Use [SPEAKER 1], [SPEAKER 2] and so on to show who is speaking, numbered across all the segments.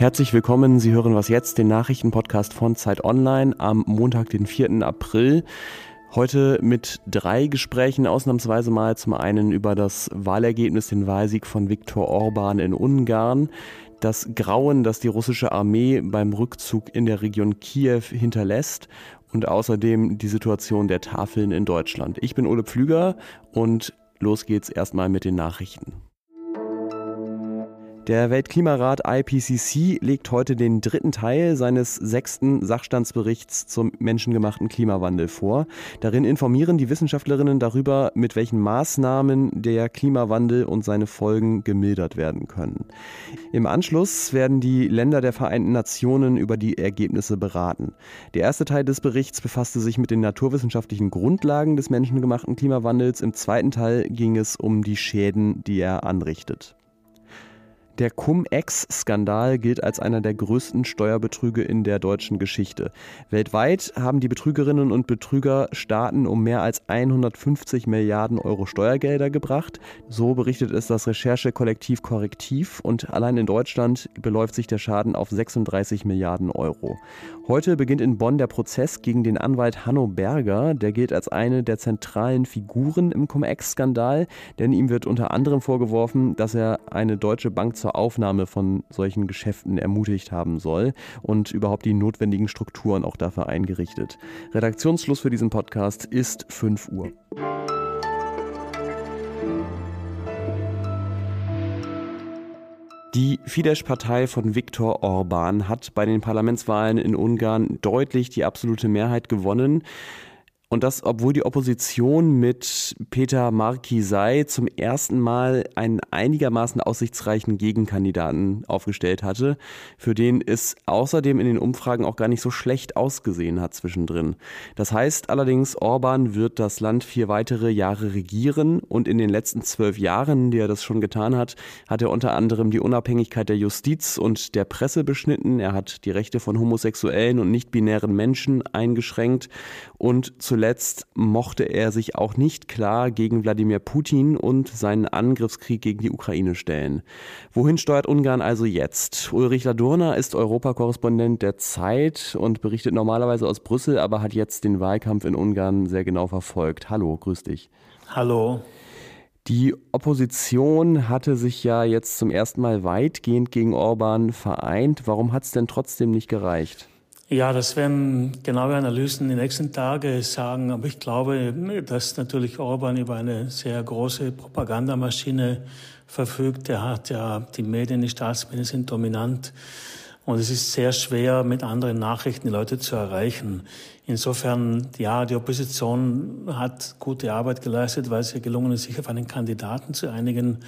[SPEAKER 1] Herzlich willkommen. Sie hören was jetzt, den Nachrichtenpodcast von Zeit Online am Montag, den 4. April. Heute mit drei Gesprächen, ausnahmsweise mal zum einen über das Wahlergebnis, den Wahlsieg von Viktor Orban in Ungarn, das Grauen, das die russische Armee beim Rückzug in der Region Kiew hinterlässt und außerdem die Situation der Tafeln in Deutschland. Ich bin Ole Pflüger und los geht's erstmal mit den Nachrichten. Der Weltklimarat IPCC legt heute den dritten Teil seines sechsten Sachstandsberichts zum menschengemachten Klimawandel vor. Darin informieren die Wissenschaftlerinnen darüber, mit welchen Maßnahmen der Klimawandel und seine Folgen gemildert werden können. Im Anschluss werden die Länder der Vereinten Nationen über die Ergebnisse beraten. Der erste Teil des Berichts befasste sich mit den naturwissenschaftlichen Grundlagen des menschengemachten Klimawandels. Im zweiten Teil ging es um die Schäden, die er anrichtet. Der Cum-Ex-Skandal gilt als einer der größten Steuerbetrüge in der deutschen Geschichte. Weltweit haben die Betrügerinnen und Betrüger Staaten um mehr als 150 Milliarden Euro Steuergelder gebracht. So berichtet es das Recherchekollektiv Korrektiv und allein in Deutschland beläuft sich der Schaden auf 36 Milliarden Euro. Heute beginnt in Bonn der Prozess gegen den Anwalt Hanno Berger. Der gilt als eine der zentralen Figuren im Cum-Ex-Skandal, denn ihm wird unter anderem vorgeworfen, dass er eine deutsche Bank zur Aufnahme von solchen Geschäften ermutigt haben soll und überhaupt die notwendigen Strukturen auch dafür eingerichtet. Redaktionsschluss für diesen Podcast ist 5 Uhr. Die Fidesz-Partei von Viktor Orban hat bei den Parlamentswahlen in Ungarn deutlich die absolute Mehrheit gewonnen. Und das, obwohl die Opposition mit Peter Markisei zum ersten Mal einen einigermaßen aussichtsreichen Gegenkandidaten aufgestellt hatte, für den es außerdem in den Umfragen auch gar nicht so schlecht ausgesehen hat zwischendrin. Das heißt allerdings, Orban wird das Land vier weitere Jahre regieren und in den letzten zwölf Jahren, die er das schon getan hat, hat er unter anderem die Unabhängigkeit der Justiz und der Presse beschnitten. Er hat die Rechte von homosexuellen und nicht-binären Menschen eingeschränkt und zuletzt Zuletzt mochte er sich auch nicht klar gegen Wladimir Putin und seinen Angriffskrieg gegen die Ukraine stellen. Wohin steuert Ungarn also jetzt? Ulrich Ladurna ist Europakorrespondent der Zeit und berichtet normalerweise aus Brüssel, aber hat jetzt den Wahlkampf in Ungarn sehr genau verfolgt. Hallo, grüß dich.
[SPEAKER 2] Hallo.
[SPEAKER 1] Die Opposition hatte sich ja jetzt zum ersten Mal weitgehend gegen Orban vereint. Warum hat es denn trotzdem nicht gereicht?
[SPEAKER 2] Ja, das werden genaue Analysen die nächsten Tage sagen. Aber ich glaube, dass natürlich Orban über eine sehr große Propagandamaschine verfügt. Er hat ja die Medien, die Staatsmedien sind dominant. Und es ist sehr schwer, mit anderen Nachrichten die Leute zu erreichen. Insofern, ja, die Opposition hat gute Arbeit geleistet, weil es ihr gelungen ist, sich auf einen Kandidaten zu einigen.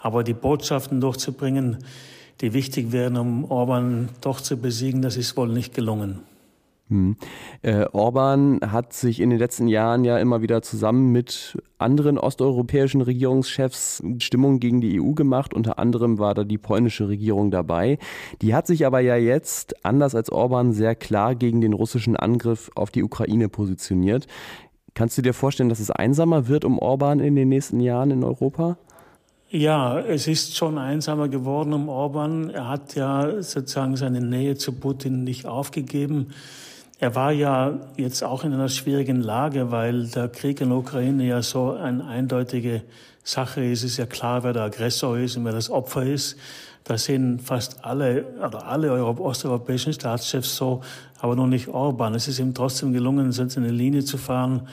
[SPEAKER 2] Aber die Botschaften durchzubringen, die wichtig wären, um Orban doch zu besiegen. Das ist wohl nicht gelungen.
[SPEAKER 1] Hm. Äh, Orban hat sich in den letzten Jahren ja immer wieder zusammen mit anderen osteuropäischen Regierungschefs Stimmung gegen die EU gemacht. Unter anderem war da die polnische Regierung dabei. Die hat sich aber ja jetzt, anders als Orban, sehr klar gegen den russischen Angriff auf die Ukraine positioniert. Kannst du dir vorstellen, dass es einsamer wird um Orban in den nächsten Jahren in Europa?
[SPEAKER 2] Ja, es ist schon einsamer geworden um Orban. Er hat ja sozusagen seine Nähe zu Putin nicht aufgegeben. Er war ja jetzt auch in einer schwierigen Lage, weil der Krieg in der Ukraine ja so eine eindeutige Sache ist. Es ist ja klar, wer der Aggressor ist und wer das Opfer ist. Da sehen fast alle oder alle osteuropäischen Staatschefs so, aber noch nicht Orban. Es ist ihm trotzdem gelungen, so eine Linie zu fahren,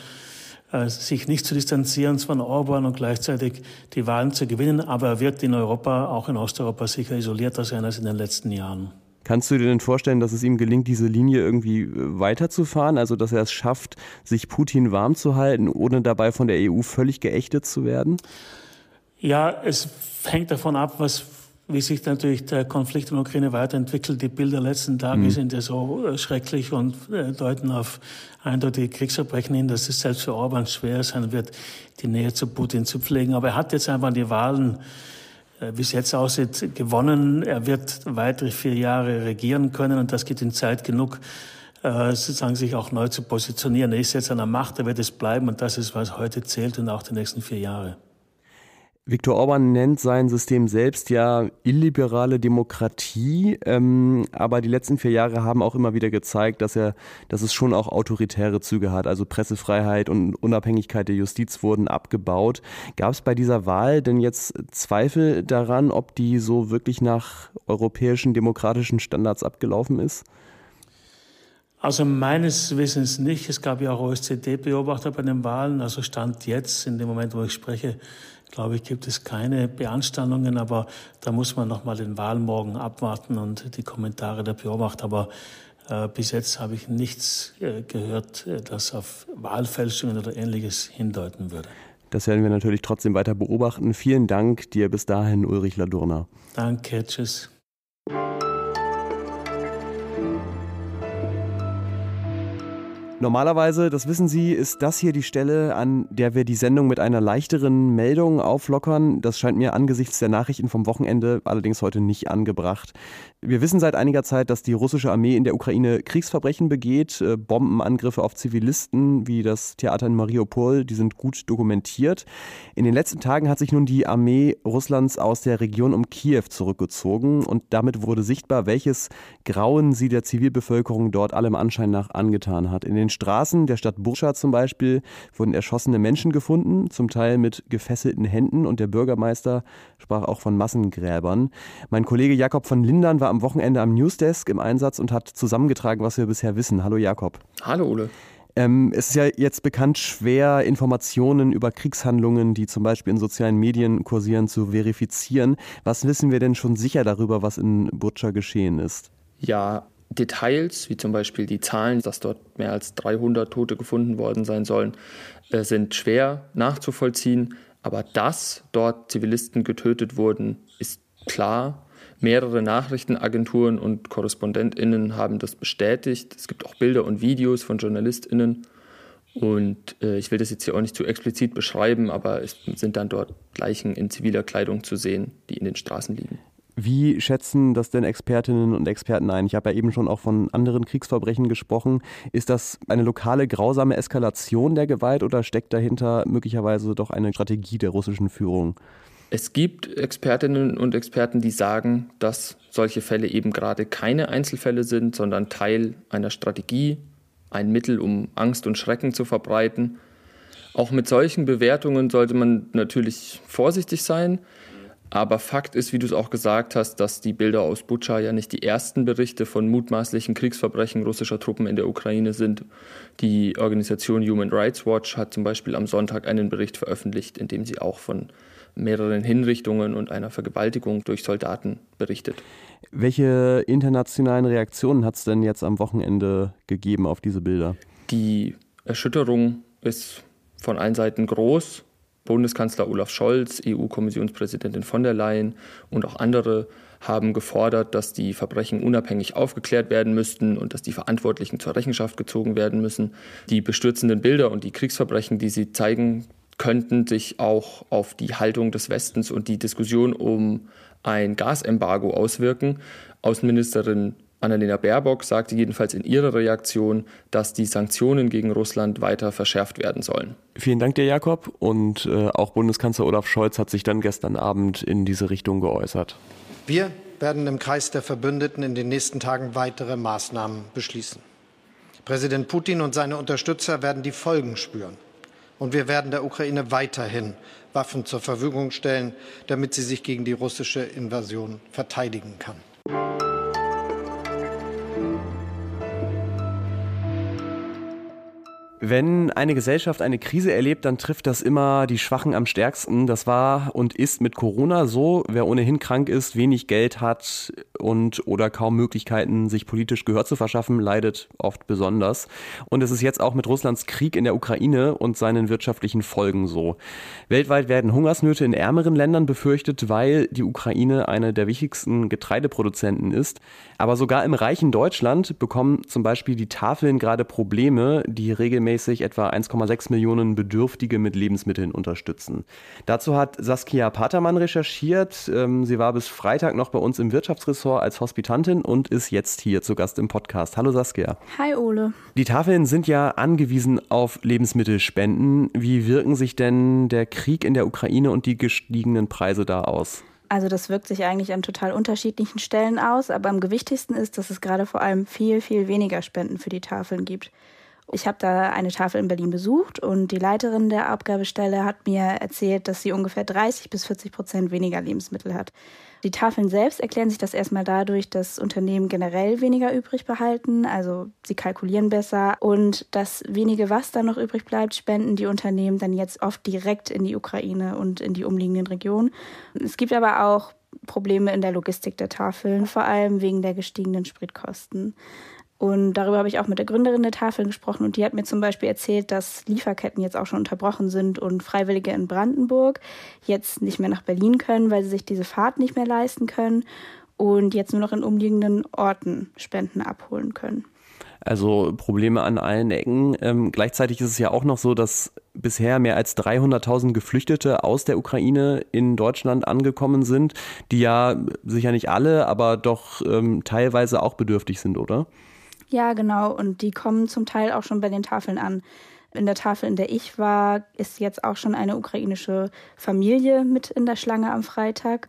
[SPEAKER 2] sich nicht zu distanzieren von Orban und gleichzeitig die Wahlen zu gewinnen. Aber er wird in Europa, auch in Osteuropa, sicher isolierter sein als in den letzten Jahren.
[SPEAKER 1] Kannst du dir denn vorstellen, dass es ihm gelingt, diese Linie irgendwie äh, weiterzufahren? Also, dass er es schafft, sich Putin warm zu halten, ohne dabei von der EU völlig geächtet zu werden?
[SPEAKER 2] Ja, es hängt davon ab, was wie sich natürlich der Konflikt in der Ukraine weiterentwickelt. Die Bilder der letzten Tage mhm. sind ja so äh, schrecklich und äh, deuten auf eindeutige Kriegsverbrechen hin, dass es selbst für Orban schwer sein wird, die Nähe zu Putin zu pflegen. Aber er hat jetzt einfach die Wahlen, äh, wie es jetzt aussieht, gewonnen. Er wird weitere vier Jahre regieren können und das gibt ihm Zeit genug, sozusagen sich auch neu zu positionieren. Er ist jetzt an der Macht, er wird es bleiben und das ist, was heute zählt und auch die nächsten vier Jahre.
[SPEAKER 1] Viktor Orban nennt sein System selbst ja illiberale Demokratie, ähm, aber die letzten vier Jahre haben auch immer wieder gezeigt, dass er, dass es schon auch autoritäre Züge hat. Also Pressefreiheit und Unabhängigkeit der Justiz wurden abgebaut. Gab es bei dieser Wahl denn jetzt Zweifel daran, ob die so wirklich nach europäischen demokratischen Standards abgelaufen ist?
[SPEAKER 2] Also meines Wissens nicht. Es gab ja auch OSZE-Beobachter bei den Wahlen. Also Stand jetzt, in dem Moment, wo ich spreche, glaube ich, gibt es keine Beanstandungen, aber da muss man noch mal den Wahlmorgen abwarten und die Kommentare der Beobachter. Aber äh, bis jetzt habe ich nichts äh, gehört, äh, das auf Wahlfälschungen oder ähnliches hindeuten würde.
[SPEAKER 1] Das werden wir natürlich trotzdem weiter beobachten. Vielen Dank dir bis dahin, Ulrich Ladurner.
[SPEAKER 2] Danke, tschüss.
[SPEAKER 1] Normalerweise, das wissen Sie, ist das hier die Stelle, an der wir die Sendung mit einer leichteren Meldung auflockern. Das scheint mir angesichts der Nachrichten vom Wochenende allerdings heute nicht angebracht. Wir wissen seit einiger Zeit, dass die russische Armee in der Ukraine Kriegsverbrechen begeht. Äh, Bombenangriffe auf Zivilisten wie das Theater in Mariupol, die sind gut dokumentiert. In den letzten Tagen hat sich nun die Armee Russlands aus der Region um Kiew zurückgezogen und damit wurde sichtbar, welches Grauen sie der Zivilbevölkerung dort allem Anschein nach angetan hat. In den Straßen der Stadt Burscha zum Beispiel wurden erschossene Menschen gefunden, zum Teil mit gefesselten Händen und der Bürgermeister sprach auch von Massengräbern. Mein Kollege Jakob von Lindern war am Wochenende am Newsdesk im Einsatz und hat zusammengetragen, was wir bisher wissen. Hallo Jakob.
[SPEAKER 3] Hallo Ole.
[SPEAKER 1] Ähm, es ist ja jetzt bekannt schwer, Informationen über Kriegshandlungen, die zum Beispiel in sozialen Medien kursieren, zu verifizieren. Was wissen wir denn schon sicher darüber, was in Butscha geschehen ist?
[SPEAKER 3] Ja, Details, wie zum Beispiel die Zahlen, dass dort mehr als 300 Tote gefunden worden sein sollen, äh, sind schwer nachzuvollziehen. Aber dass dort Zivilisten getötet wurden, ist klar. Mehrere Nachrichtenagenturen und KorrespondentInnen haben das bestätigt. Es gibt auch Bilder und Videos von JournalistInnen. Und äh, ich will das jetzt hier auch nicht zu explizit beschreiben, aber es sind dann dort Leichen in ziviler Kleidung zu sehen, die in den Straßen liegen.
[SPEAKER 1] Wie schätzen das denn Expertinnen und Experten ein? Ich habe ja eben schon auch von anderen Kriegsverbrechen gesprochen. Ist das eine lokale grausame Eskalation der Gewalt oder steckt dahinter möglicherweise doch eine Strategie der russischen Führung?
[SPEAKER 3] Es gibt Expertinnen und Experten, die sagen, dass solche Fälle eben gerade keine Einzelfälle sind, sondern Teil einer Strategie, ein Mittel, um Angst und Schrecken zu verbreiten. Auch mit solchen Bewertungen sollte man natürlich vorsichtig sein. Aber Fakt ist, wie du es auch gesagt hast, dass die Bilder aus Butscha ja nicht die ersten Berichte von mutmaßlichen Kriegsverbrechen russischer Truppen in der Ukraine sind. Die Organisation Human Rights Watch hat zum Beispiel am Sonntag einen Bericht veröffentlicht, in dem sie auch von mehreren Hinrichtungen und einer Vergewaltigung durch Soldaten berichtet.
[SPEAKER 1] Welche internationalen Reaktionen hat es denn jetzt am Wochenende gegeben auf diese Bilder?
[SPEAKER 3] Die Erschütterung ist von allen Seiten groß. Bundeskanzler Olaf Scholz, EU-Kommissionspräsidentin von der Leyen und auch andere haben gefordert, dass die Verbrechen unabhängig aufgeklärt werden müssten und dass die Verantwortlichen zur Rechenschaft gezogen werden müssen. Die bestürzenden Bilder und die Kriegsverbrechen, die sie zeigen, könnten sich auch auf die Haltung des Westens und die Diskussion um ein Gasembargo auswirken. Außenministerin Annalena Baerbock sagte jedenfalls in ihrer Reaktion, dass die Sanktionen gegen Russland weiter verschärft werden sollen.
[SPEAKER 1] Vielen Dank dir, Jakob. Und äh, auch Bundeskanzler Olaf Scholz hat sich dann gestern Abend in diese Richtung geäußert.
[SPEAKER 4] Wir werden im Kreis der Verbündeten in den nächsten Tagen weitere Maßnahmen beschließen. Präsident Putin und seine Unterstützer werden die Folgen spüren. Und wir werden der Ukraine weiterhin Waffen zur Verfügung stellen, damit sie sich gegen die russische Invasion verteidigen kann.
[SPEAKER 1] Wenn eine Gesellschaft eine Krise erlebt, dann trifft das immer die Schwachen am stärksten. Das war und ist mit Corona so. Wer ohnehin krank ist, wenig Geld hat und oder kaum Möglichkeiten, sich politisch Gehör zu verschaffen, leidet oft besonders. Und es ist jetzt auch mit Russlands Krieg in der Ukraine und seinen wirtschaftlichen Folgen so. Weltweit werden Hungersnöte in ärmeren Ländern befürchtet, weil die Ukraine eine der wichtigsten Getreideproduzenten ist. Aber sogar im reichen Deutschland bekommen zum Beispiel die Tafeln gerade Probleme, die regelmäßig regelmäßig etwa 1,6 Millionen Bedürftige mit Lebensmitteln unterstützen. Dazu hat Saskia Patermann recherchiert. Ähm, sie war bis Freitag noch bei uns im Wirtschaftsressort als Hospitantin und ist jetzt hier zu Gast im Podcast. Hallo Saskia.
[SPEAKER 5] Hi Ole.
[SPEAKER 1] Die Tafeln sind ja angewiesen auf Lebensmittelspenden. Wie wirken sich denn der Krieg in der Ukraine und die gestiegenen Preise da aus?
[SPEAKER 5] Also das wirkt sich eigentlich an total unterschiedlichen Stellen aus, aber am gewichtigsten ist, dass es gerade vor allem viel, viel weniger Spenden für die Tafeln gibt. Ich habe da eine Tafel in Berlin besucht und die Leiterin der Abgabestelle hat mir erzählt, dass sie ungefähr 30 bis 40 Prozent weniger Lebensmittel hat. Die Tafeln selbst erklären sich das erstmal dadurch, dass Unternehmen generell weniger übrig behalten, also sie kalkulieren besser und das wenige, was dann noch übrig bleibt, spenden die Unternehmen dann jetzt oft direkt in die Ukraine und in die umliegenden Regionen. Es gibt aber auch Probleme in der Logistik der Tafeln, vor allem wegen der gestiegenen Spritkosten. Und darüber habe ich auch mit der Gründerin der Tafel gesprochen und die hat mir zum Beispiel erzählt, dass Lieferketten jetzt auch schon unterbrochen sind und Freiwillige in Brandenburg jetzt nicht mehr nach Berlin können, weil sie sich diese Fahrt nicht mehr leisten können und jetzt nur noch in umliegenden Orten Spenden abholen können.
[SPEAKER 1] Also Probleme an allen Ecken. Ähm, gleichzeitig ist es ja auch noch so, dass bisher mehr als 300.000 Geflüchtete aus der Ukraine in Deutschland angekommen sind, die ja sicher nicht alle, aber doch ähm, teilweise auch bedürftig sind, oder?
[SPEAKER 5] Ja, genau. Und die kommen zum Teil auch schon bei den Tafeln an. In der Tafel, in der ich war, ist jetzt auch schon eine ukrainische Familie mit in der Schlange am Freitag.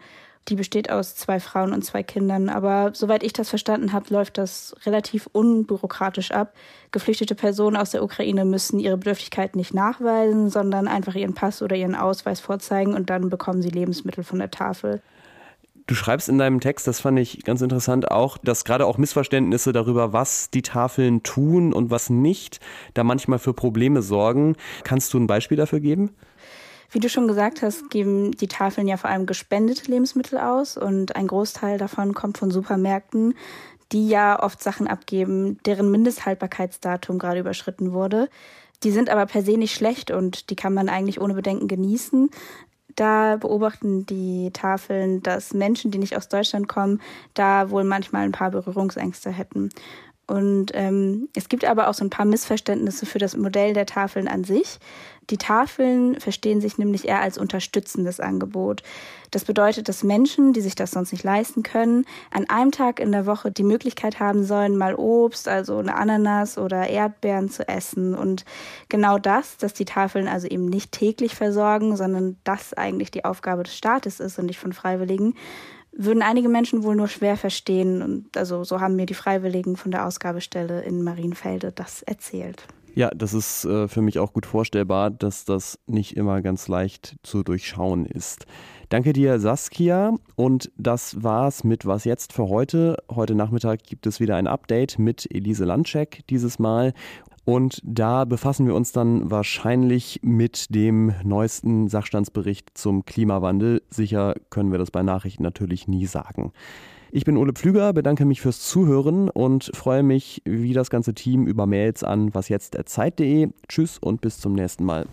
[SPEAKER 5] Die besteht aus zwei Frauen und zwei Kindern. Aber soweit ich das verstanden habe, läuft das relativ unbürokratisch ab. Geflüchtete Personen aus der Ukraine müssen ihre Bedürftigkeit nicht nachweisen, sondern einfach ihren Pass oder ihren Ausweis vorzeigen und dann bekommen sie Lebensmittel von der Tafel.
[SPEAKER 1] Du schreibst in deinem Text, das fand ich ganz interessant auch, dass gerade auch Missverständnisse darüber, was die Tafeln tun und was nicht, da manchmal für Probleme sorgen. Kannst du ein Beispiel dafür geben?
[SPEAKER 5] Wie du schon gesagt hast, geben die Tafeln ja vor allem gespendete Lebensmittel aus und ein Großteil davon kommt von Supermärkten, die ja oft Sachen abgeben, deren Mindesthaltbarkeitsdatum gerade überschritten wurde. Die sind aber per se nicht schlecht und die kann man eigentlich ohne Bedenken genießen. Da beobachten die Tafeln, dass Menschen, die nicht aus Deutschland kommen, da wohl manchmal ein paar Berührungsängste hätten. Und ähm, es gibt aber auch so ein paar Missverständnisse für das Modell der Tafeln an sich. Die Tafeln verstehen sich nämlich eher als unterstützendes Angebot. Das bedeutet, dass Menschen, die sich das sonst nicht leisten können, an einem Tag in der Woche die Möglichkeit haben sollen, mal Obst, also eine Ananas oder Erdbeeren zu essen. Und genau das, dass die Tafeln also eben nicht täglich versorgen, sondern das eigentlich die Aufgabe des Staates ist und nicht von Freiwilligen, würden einige Menschen wohl nur schwer verstehen. Und also so haben mir die Freiwilligen von der Ausgabestelle in Marienfelde das erzählt.
[SPEAKER 1] Ja, das ist äh, für mich auch gut vorstellbar, dass das nicht immer ganz leicht zu durchschauen ist. Danke dir, Saskia. Und das war's mit Was jetzt für heute. Heute Nachmittag gibt es wieder ein Update mit Elise Landcheck dieses Mal. Und da befassen wir uns dann wahrscheinlich mit dem neuesten Sachstandsbericht zum Klimawandel. Sicher können wir das bei Nachrichten natürlich nie sagen. Ich bin Ole Pflüger, bedanke mich fürs Zuhören und freue mich wie das ganze Team über Mails an wasjetzt.zeit.de. Tschüss und bis zum nächsten Mal.